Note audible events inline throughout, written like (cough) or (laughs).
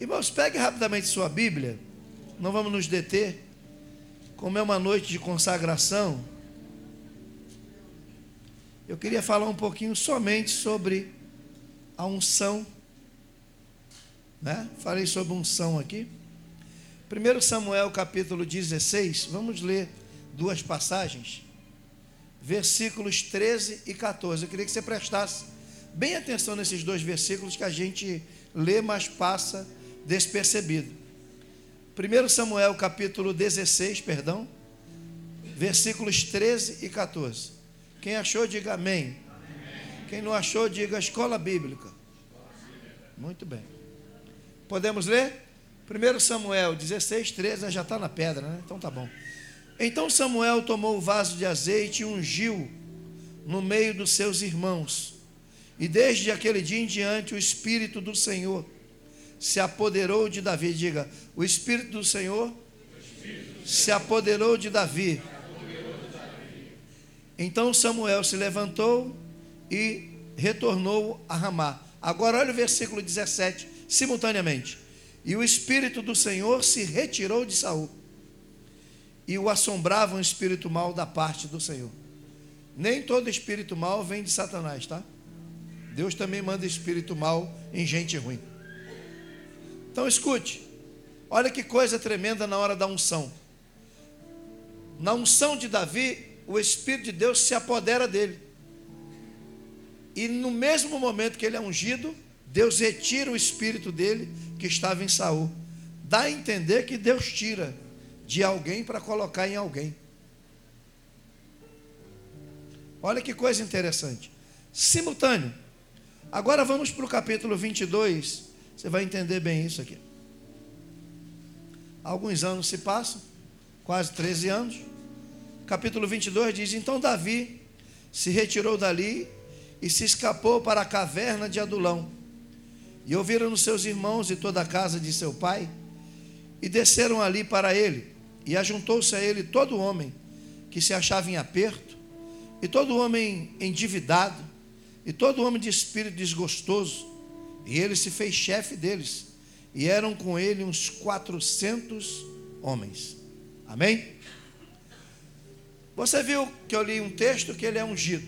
Irmãos, pegue rapidamente sua Bíblia, não vamos nos deter. Como é uma noite de consagração, eu queria falar um pouquinho somente sobre a unção. Né? Falei sobre unção aqui. 1 Samuel capítulo 16, vamos ler duas passagens, versículos 13 e 14. Eu queria que você prestasse bem atenção nesses dois versículos que a gente lê, mas passa despercebido. 1 Samuel capítulo 16, perdão, versículos 13 e 14. Quem achou, diga amém. amém. Quem não achou, diga escola bíblica. Muito bem. Podemos ler? 1 Samuel 16, 13, já está na pedra, né? Então tá bom. Então Samuel tomou o vaso de azeite e ungiu no meio dos seus irmãos. E desde aquele dia em diante o Espírito do Senhor se apoderou de Davi. Diga, o Espírito do Senhor se apoderou de Davi. Então Samuel se levantou e retornou a Ramá. Agora olha o versículo 17, simultaneamente. E o espírito do Senhor se retirou de Saul. E o assombrava um espírito mau da parte do Senhor. Nem todo espírito mau vem de Satanás, tá? Deus também manda espírito mau em gente ruim. Então escute. Olha que coisa tremenda na hora da unção. Na unção de Davi, o Espírito de Deus se apodera dele. E no mesmo momento que ele é ungido, Deus retira o espírito dele que estava em Saul. Dá a entender que Deus tira de alguém para colocar em alguém. Olha que coisa interessante. Simultâneo. Agora vamos para o capítulo 22. Você vai entender bem isso aqui. Alguns anos se passam, quase 13 anos. Capítulo 22 diz: Então Davi se retirou dali e se escapou para a caverna de Adulão e ouviram os seus irmãos e toda a casa de seu pai, e desceram ali para ele, e ajuntou-se a ele todo homem que se achava em aperto, e todo homem endividado, e todo homem de espírito desgostoso, e ele se fez chefe deles, e eram com ele uns quatrocentos homens. Amém? Você viu que eu li um texto que ele é ungido,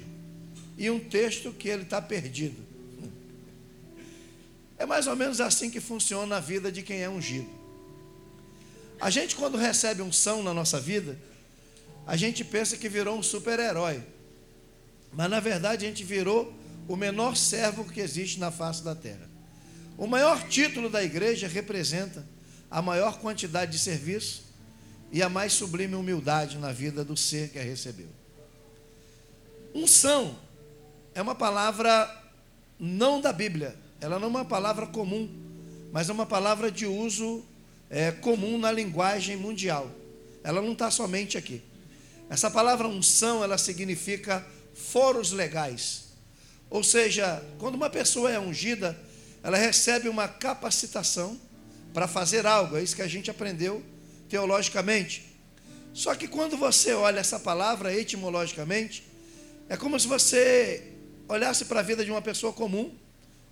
e um texto que ele está perdido. É mais ou menos assim que funciona a vida de quem é ungido. A gente, quando recebe unção na nossa vida, a gente pensa que virou um super-herói. Mas na verdade a gente virou o menor servo que existe na face da terra. O maior título da igreja representa a maior quantidade de serviço e a mais sublime humildade na vida do ser que a recebeu. Unção é uma palavra não da Bíblia, ela não é uma palavra comum, mas é uma palavra de uso é, comum na linguagem mundial. Ela não está somente aqui. Essa palavra unção, ela significa foros legais. Ou seja, quando uma pessoa é ungida, ela recebe uma capacitação para fazer algo. É isso que a gente aprendeu teologicamente. Só que quando você olha essa palavra etimologicamente, é como se você olhasse para a vida de uma pessoa comum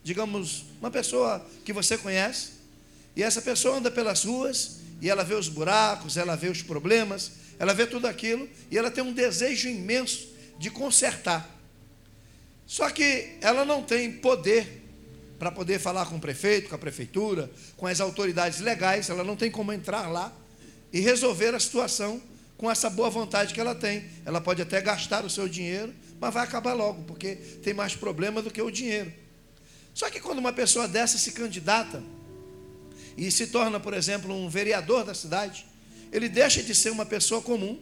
digamos, uma pessoa que você conhece, e essa pessoa anda pelas ruas, e ela vê os buracos, ela vê os problemas, ela vê tudo aquilo, e ela tem um desejo imenso de consertar. Só que ela não tem poder para poder falar com o prefeito, com a prefeitura, com as autoridades legais, ela não tem como entrar lá e resolver a situação com essa boa vontade que ela tem. Ela pode até gastar o seu dinheiro, mas vai acabar logo, porque tem mais problema do que o dinheiro. Só que quando uma pessoa dessa se candidata e se torna, por exemplo, um vereador da cidade, ele deixa de ser uma pessoa comum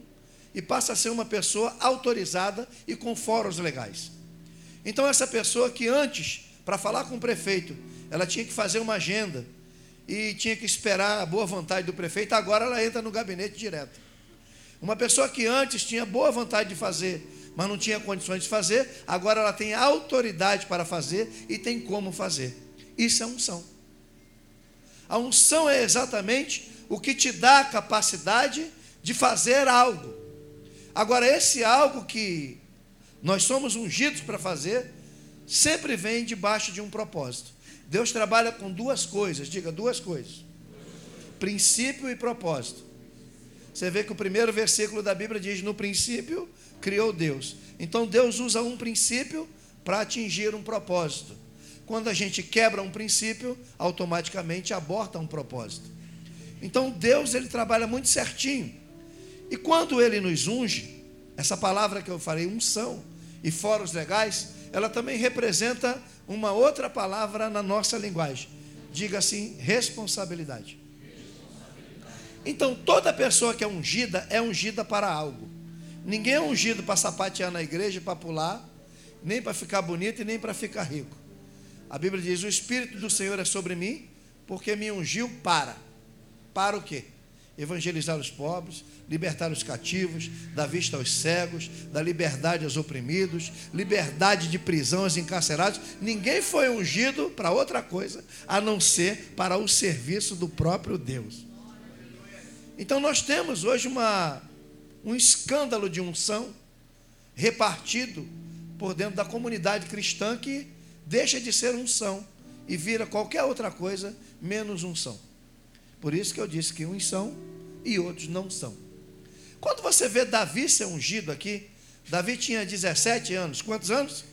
e passa a ser uma pessoa autorizada e com fóruns legais. Então, essa pessoa que antes, para falar com o prefeito, ela tinha que fazer uma agenda e tinha que esperar a boa vontade do prefeito, agora ela entra no gabinete direto. Uma pessoa que antes tinha boa vontade de fazer mas não tinha condições de fazer, agora ela tem autoridade para fazer e tem como fazer. Isso é unção. A unção é exatamente o que te dá a capacidade de fazer algo. Agora, esse algo que nós somos ungidos para fazer, sempre vem debaixo de um propósito, Deus trabalha com duas coisas, diga duas coisas: princípio e propósito. Você vê que o primeiro versículo da Bíblia diz: No princípio criou Deus. Então Deus usa um princípio para atingir um propósito. Quando a gente quebra um princípio, automaticamente aborta um propósito. Então Deus ele trabalha muito certinho. E quando ele nos unge, essa palavra que eu falei, unção, e fora os legais, ela também representa uma outra palavra na nossa linguagem. Diga assim: responsabilidade. Então, toda pessoa que é ungida é ungida para algo. Ninguém é ungido para sapatear na igreja, para pular, nem para ficar bonito e nem para ficar rico. A Bíblia diz: O Espírito do Senhor é sobre mim, porque me ungiu para. Para o quê? Evangelizar os pobres, libertar os cativos, dar vista aos cegos, dar liberdade aos oprimidos, liberdade de prisão aos encarcerados. Ninguém foi ungido para outra coisa a não ser para o serviço do próprio Deus. Então nós temos hoje uma, um escândalo de unção repartido por dentro da comunidade cristã que deixa de ser unção e vira qualquer outra coisa menos unção. Por isso que eu disse que uns são e outros não são. Quando você vê Davi ser ungido aqui, Davi tinha 17 anos. Quantos anos?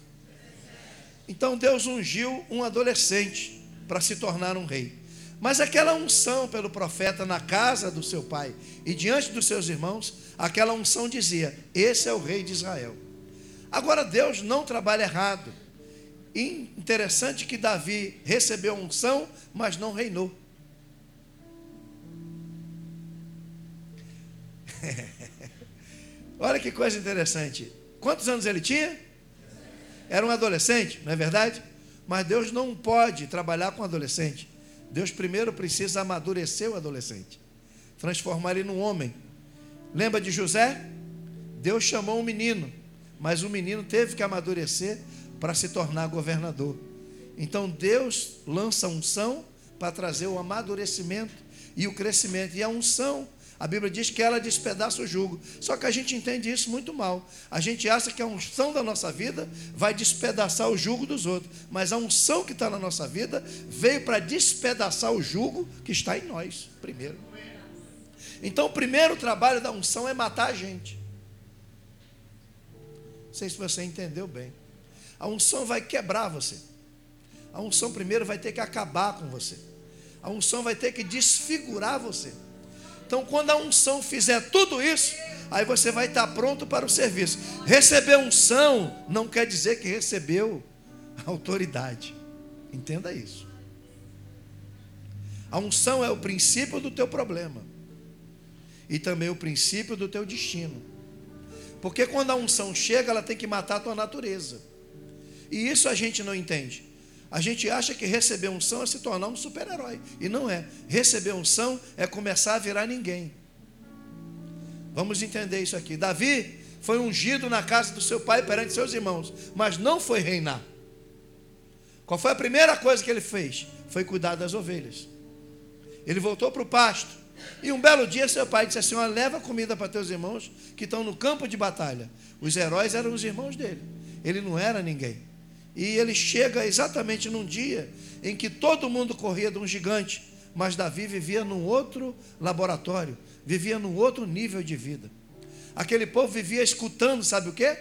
Então Deus ungiu um adolescente para se tornar um rei. Mas aquela unção pelo profeta na casa do seu pai e diante dos seus irmãos, aquela unção dizia: Esse é o rei de Israel. Agora Deus não trabalha errado. interessante que Davi recebeu unção, mas não reinou. (laughs) Olha que coisa interessante. Quantos anos ele tinha? Era um adolescente, não é verdade? Mas Deus não pode trabalhar com adolescente. Deus primeiro precisa amadurecer o adolescente, transformar ele num homem. Lembra de José? Deus chamou um menino, mas o menino teve que amadurecer para se tornar governador. Então Deus lança unção para trazer o amadurecimento e o crescimento. E a unção a Bíblia diz que ela despedaça o jugo. Só que a gente entende isso muito mal. A gente acha que a unção da nossa vida vai despedaçar o jugo dos outros. Mas a unção que está na nossa vida veio para despedaçar o jugo que está em nós, primeiro. Então, o primeiro trabalho da unção é matar a gente. Não sei se você entendeu bem. A unção vai quebrar você. A unção primeiro vai ter que acabar com você. A unção vai ter que desfigurar você. Então, quando a unção fizer tudo isso, aí você vai estar pronto para o serviço. Receber unção não quer dizer que recebeu autoridade. Entenda isso. A unção é o princípio do teu problema e também o princípio do teu destino. Porque quando a unção chega, ela tem que matar a tua natureza. E isso a gente não entende. A gente acha que receber unção é se tornar um super-herói. E não é. Receber unção é começar a virar ninguém. Vamos entender isso aqui. Davi foi ungido na casa do seu pai perante seus irmãos, mas não foi reinar. Qual foi a primeira coisa que ele fez? Foi cuidar das ovelhas. Ele voltou para o pasto. E um belo dia seu pai disse assim: Olha, leva comida para teus irmãos que estão no campo de batalha. Os heróis eram os irmãos dele. Ele não era ninguém. E ele chega exatamente num dia em que todo mundo corria de um gigante, mas Davi vivia num outro laboratório, vivia num outro nível de vida. Aquele povo vivia escutando, sabe o quê?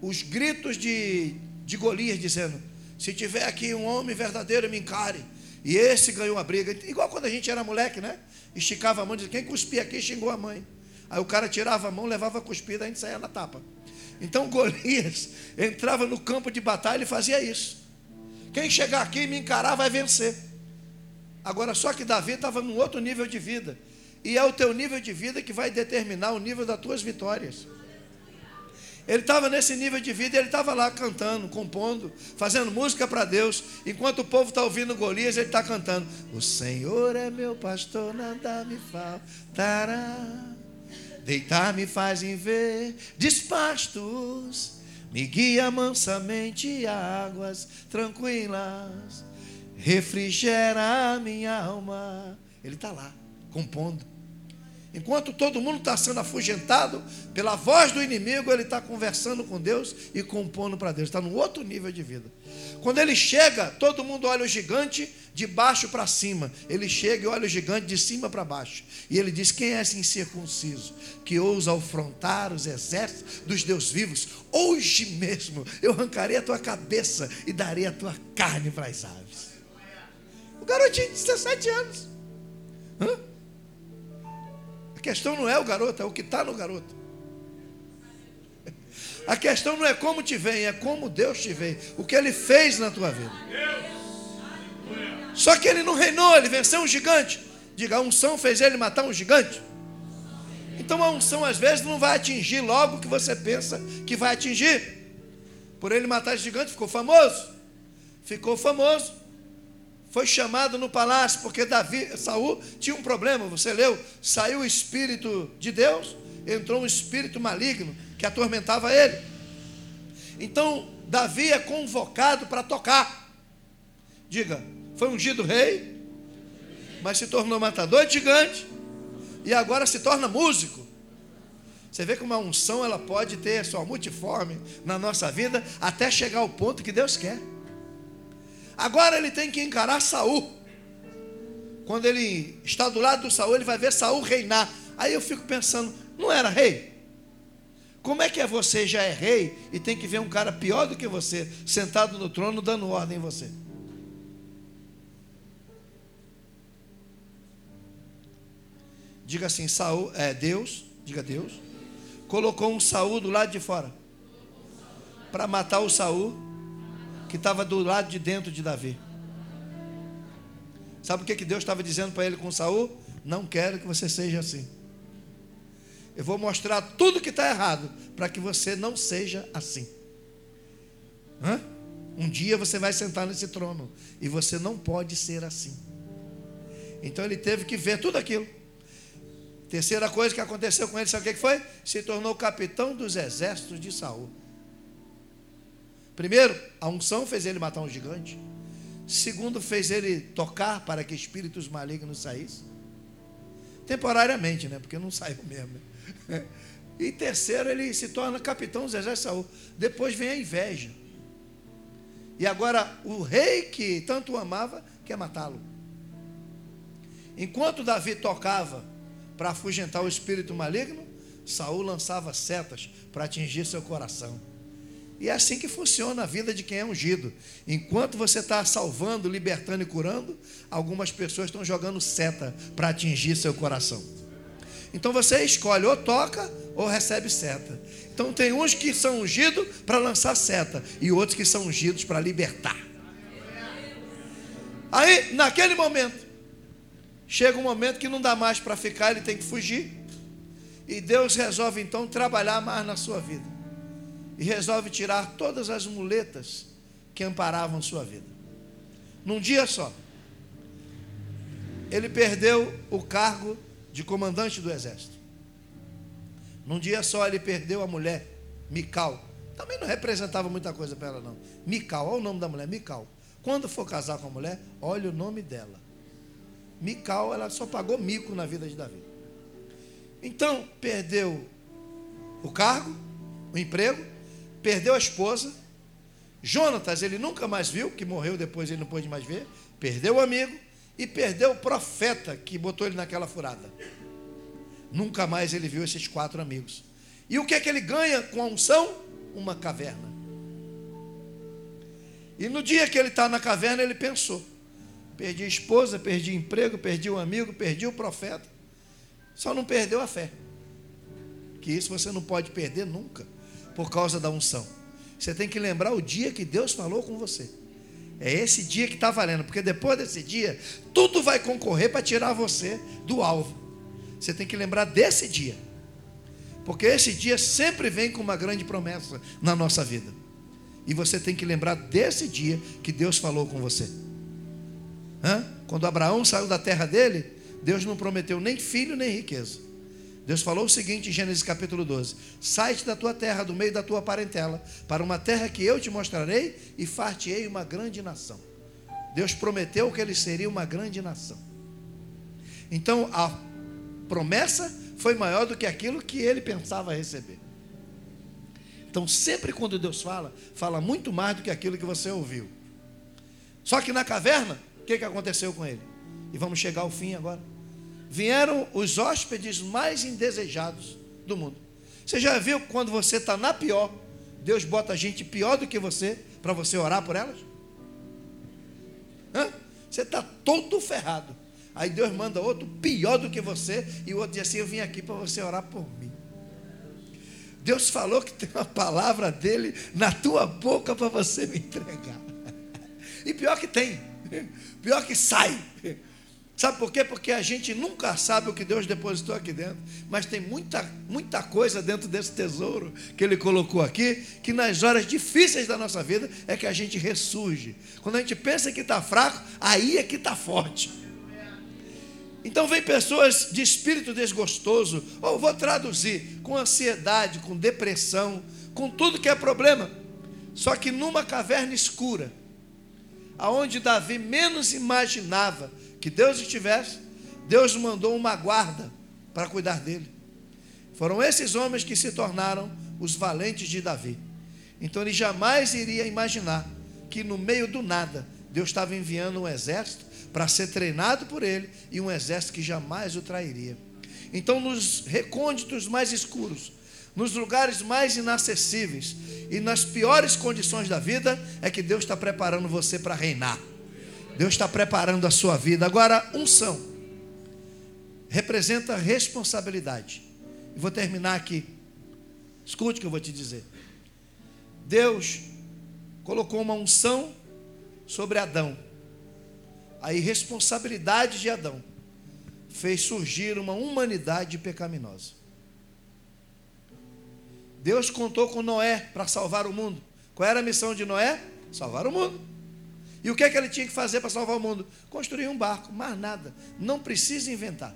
Os gritos de, de Golias dizendo: Se tiver aqui um homem verdadeiro, me encare. E esse ganhou a briga. Igual quando a gente era moleque, né? Esticava a mão e dizia: Quem cuspia aqui xingou a mãe. Aí o cara tirava a mão, levava a cuspida, a gente saía na tapa. Então Golias entrava no campo de batalha e fazia isso. Quem chegar aqui e me encarar vai vencer. Agora, só que Davi estava num outro nível de vida. E é o teu nível de vida que vai determinar o nível das tuas vitórias. Ele estava nesse nível de vida, ele estava lá cantando, compondo, fazendo música para Deus. Enquanto o povo está ouvindo Golias, ele está cantando: O Senhor é meu pastor, nada me faltará. Deitar-me fazem ver despastos, me guia mansamente águas tranquilas, refrigera a minha alma. Ele está lá, compondo. Enquanto todo mundo está sendo afugentado pela voz do inimigo, ele está conversando com Deus e compondo para Deus. Está num outro nível de vida. Quando ele chega, todo mundo olha o gigante de baixo para cima. Ele chega e olha o gigante de cima para baixo. E ele diz: Quem é esse incircunciso que ousa afrontar os exércitos dos Deus vivos? Hoje mesmo eu arrancarei a tua cabeça e darei a tua carne para as aves. O garotinho de 17 anos. Hã? A questão não é o garoto, é o que está no garoto. A questão não é como te vem, é como Deus te vê, o que Ele fez na tua vida. Só que ele não reinou, ele venceu um gigante. Diga, a unção fez ele matar um gigante. Então a unção às vezes não vai atingir logo o que você pensa que vai atingir. Por ele matar gigante, ficou famoso. Ficou famoso foi chamado no palácio, porque Davi, Saul tinha um problema, você leu? Saiu o espírito de Deus, entrou um espírito maligno que atormentava ele. Então, Davi é convocado para tocar. Diga, foi ungido rei, mas se tornou matador de gigante e agora se torna músico. Você vê que uma unção ela pode ter sua multiforme na nossa vida até chegar ao ponto que Deus quer. Agora ele tem que encarar Saul. Quando ele está do lado do Saul, ele vai ver Saul reinar. Aí eu fico pensando, não era rei? Como é que é você já é rei e tem que ver um cara pior do que você sentado no trono dando ordem em você? Diga assim, Saul, é Deus, diga Deus, colocou um Saul do lado de fora para matar o Saul que estava do lado de dentro de Davi. Sabe o que, que Deus estava dizendo para ele com Saul? Não quero que você seja assim. Eu vou mostrar tudo que está errado para que você não seja assim. Hã? Um dia você vai sentar nesse trono e você não pode ser assim. Então ele teve que ver tudo aquilo. Terceira coisa que aconteceu com ele, sabe o que foi? Se tornou capitão dos exércitos de Saul. Primeiro, a unção fez ele matar um gigante. Segundo, fez ele tocar para que espíritos malignos saíssem. Temporariamente, né? Porque não (laughs) saiu mesmo. E terceiro, ele se torna capitão dos exércitos de Saul. Depois vem a inveja. E agora o rei que tanto o amava quer matá-lo. Enquanto Davi tocava para afugentar o espírito maligno, Saul lançava setas para atingir seu coração. E é assim que funciona a vida de quem é ungido. Enquanto você está salvando, libertando e curando, algumas pessoas estão jogando seta para atingir seu coração. Então você escolhe ou toca ou recebe seta. Então tem uns que são ungidos para lançar seta e outros que são ungidos para libertar. Aí, naquele momento, chega um momento que não dá mais para ficar, ele tem que fugir. E Deus resolve então trabalhar mais na sua vida e resolve tirar todas as muletas que amparavam sua vida. Num dia só, ele perdeu o cargo de comandante do exército. Num dia só, ele perdeu a mulher, Mical. Também não representava muita coisa para ela, não. Mical, olha o nome da mulher, Mical. Quando for casar com a mulher, olha o nome dela. Mical, ela só pagou mico na vida de Davi. Então, perdeu o cargo, o emprego, perdeu a esposa. Jonatas, ele nunca mais viu, que morreu depois, ele não pôde mais ver. Perdeu o amigo e perdeu o profeta que botou ele naquela furada. Nunca mais ele viu esses quatro amigos. E o que é que ele ganha com a unção? Uma caverna. E no dia que ele está na caverna, ele pensou: perdi a esposa, perdi emprego, perdi o amigo, perdi o profeta. Só não perdeu a fé. Que isso você não pode perder nunca por causa da unção. Você tem que lembrar o dia que Deus falou com você. É esse dia que está valendo, porque depois desse dia, tudo vai concorrer para tirar você do alvo. Você tem que lembrar desse dia, porque esse dia sempre vem com uma grande promessa na nossa vida. E você tem que lembrar desse dia que Deus falou com você. Hã? Quando Abraão saiu da terra dele, Deus não prometeu nem filho nem riqueza. Deus falou o seguinte em Gênesis capítulo 12: Sai-te da tua terra, do meio da tua parentela, para uma terra que eu te mostrarei e far-te-ei uma grande nação. Deus prometeu que ele seria uma grande nação. Então, a promessa foi maior do que aquilo que ele pensava receber. Então, sempre quando Deus fala, fala muito mais do que aquilo que você ouviu. Só que na caverna, o que, que aconteceu com ele? E vamos chegar ao fim agora. Vieram os hóspedes mais indesejados do mundo. Você já viu quando você está na pior, Deus bota gente pior do que você para você orar por elas? Hã? Você está todo ferrado. Aí Deus manda outro pior do que você, e o outro diz assim: Eu vim aqui para você orar por mim. Deus falou que tem uma palavra dele na tua boca para você me entregar. (laughs) E pior que tem, pior que sai. Sabe por quê? Porque a gente nunca sabe o que Deus depositou aqui dentro, mas tem muita, muita coisa dentro desse tesouro que Ele colocou aqui, que nas horas difíceis da nossa vida é que a gente ressurge. Quando a gente pensa que está fraco, aí é que está forte. Então vem pessoas de espírito desgostoso, ou vou traduzir, com ansiedade, com depressão, com tudo que é problema. Só que numa caverna escura, aonde Davi menos imaginava que Deus estivesse, Deus mandou uma guarda para cuidar dele. Foram esses homens que se tornaram os valentes de Davi. Então ele jamais iria imaginar que no meio do nada Deus estava enviando um exército para ser treinado por ele e um exército que jamais o trairia. Então, nos recônditos mais escuros, nos lugares mais inacessíveis e nas piores condições da vida, é que Deus está preparando você para reinar. Deus está preparando a sua vida. Agora, unção representa responsabilidade. Vou terminar aqui. Escute o que eu vou te dizer. Deus colocou uma unção sobre Adão. A irresponsabilidade de Adão fez surgir uma humanidade pecaminosa. Deus contou com Noé para salvar o mundo. Qual era a missão de Noé? Salvar o mundo. E o que é que ele tinha que fazer para salvar o mundo? Construir um barco, mais nada. Não precisa inventar.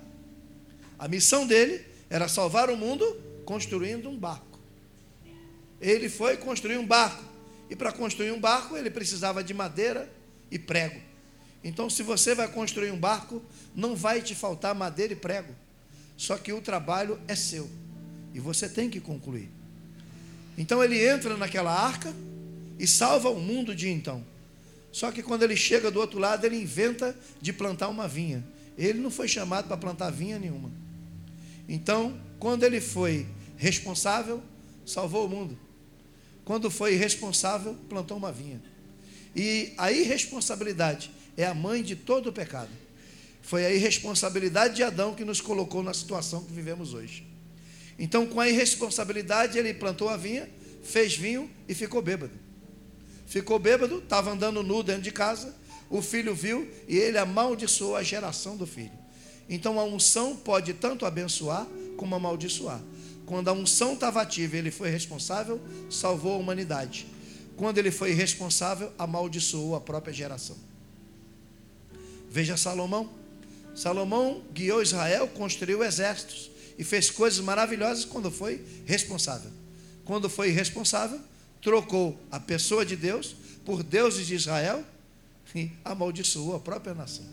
A missão dele era salvar o mundo construindo um barco. Ele foi construir um barco. E para construir um barco, ele precisava de madeira e prego. Então, se você vai construir um barco, não vai te faltar madeira e prego. Só que o trabalho é seu. E você tem que concluir. Então, ele entra naquela arca e salva o mundo de então. Só que quando ele chega do outro lado, ele inventa de plantar uma vinha. Ele não foi chamado para plantar vinha nenhuma. Então, quando ele foi responsável, salvou o mundo. Quando foi irresponsável, plantou uma vinha. E a irresponsabilidade é a mãe de todo o pecado. Foi a irresponsabilidade de Adão que nos colocou na situação que vivemos hoje. Então, com a irresponsabilidade, ele plantou a vinha, fez vinho e ficou bêbado ficou bêbado, estava andando nu dentro de casa, o filho viu e ele amaldiçoou a geração do filho. Então a unção pode tanto abençoar como amaldiçoar. Quando a unção estava ativa, ele foi responsável, salvou a humanidade. Quando ele foi irresponsável, amaldiçoou a própria geração. Veja Salomão. Salomão guiou Israel, construiu exércitos e fez coisas maravilhosas quando foi responsável. Quando foi irresponsável, trocou a pessoa de Deus por deuses de Israel e amaldiçoou a própria nação.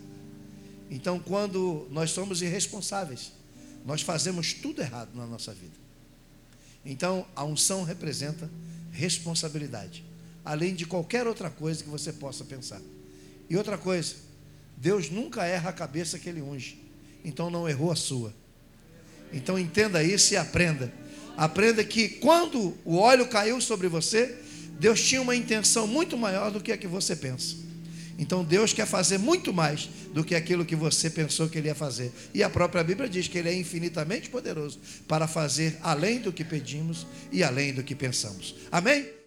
Então, quando nós somos irresponsáveis, nós fazemos tudo errado na nossa vida. Então, a unção representa responsabilidade, além de qualquer outra coisa que você possa pensar. E outra coisa, Deus nunca erra a cabeça que ele unge, então não errou a sua. Então entenda isso e aprenda Aprenda que quando o óleo caiu sobre você, Deus tinha uma intenção muito maior do que a que você pensa. Então Deus quer fazer muito mais do que aquilo que você pensou que Ele ia fazer. E a própria Bíblia diz que Ele é infinitamente poderoso para fazer além do que pedimos e além do que pensamos. Amém?